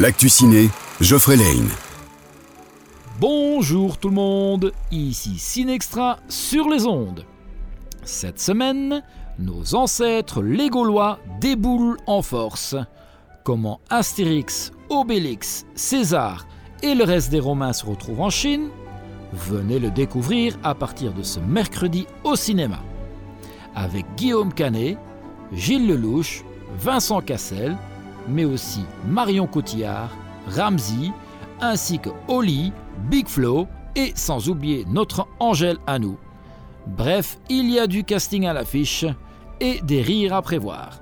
L'actu ciné, Geoffrey Lane. Bonjour tout le monde, ici Cinextra sur les ondes. Cette semaine, nos ancêtres les Gaulois déboulent en force. Comment Astérix, Obélix, César et le reste des Romains se retrouvent en Chine? Venez le découvrir à partir de ce mercredi au cinéma. Avec Guillaume Canet, Gilles Lelouch, Vincent Cassel, mais aussi Marion Cotillard, Ramsey, ainsi que Oli, Big Flo et sans oublier notre Angèle à nous. Bref, il y a du casting à l'affiche et des rires à prévoir.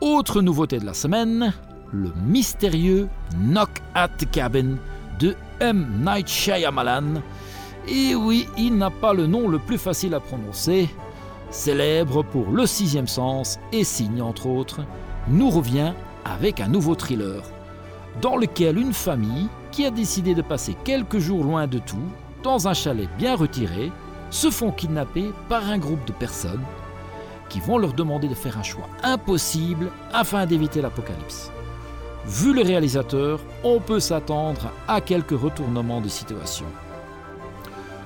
Autre nouveauté de la semaine, le mystérieux Knock at the Cabin de M. Night Shyamalan. Et oui, il n'a pas le nom le plus facile à prononcer. Célèbre pour Le Sixième Sens et Signe entre autres, nous revient avec un nouveau thriller, dans lequel une famille qui a décidé de passer quelques jours loin de tout, dans un chalet bien retiré, se font kidnapper par un groupe de personnes qui vont leur demander de faire un choix impossible afin d'éviter l'apocalypse. Vu le réalisateur, on peut s'attendre à quelques retournements de situation.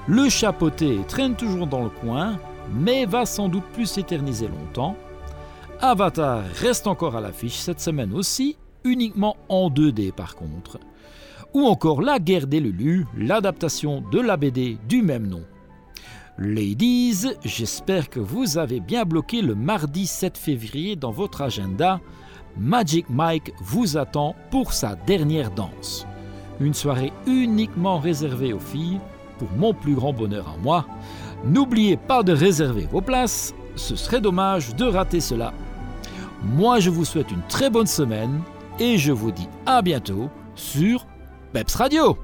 Le chapeauté traîne toujours dans le coin, mais va sans doute plus s'éterniser longtemps. Avatar reste encore à l'affiche cette semaine aussi, uniquement en 2D par contre. Ou encore La guerre des Lulus, l'adaptation de la BD du même nom. Ladies, j'espère que vous avez bien bloqué le mardi 7 février dans votre agenda Magic Mike vous attend pour sa dernière danse. Une soirée uniquement réservée aux filles, pour mon plus grand bonheur à moi. N'oubliez pas de réserver vos places, ce serait dommage de rater cela. Moi je vous souhaite une très bonne semaine et je vous dis à bientôt sur Peps Radio.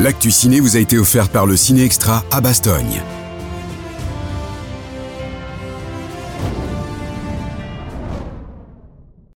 L'actu ciné vous a été offert par le Ciné Extra à Bastogne.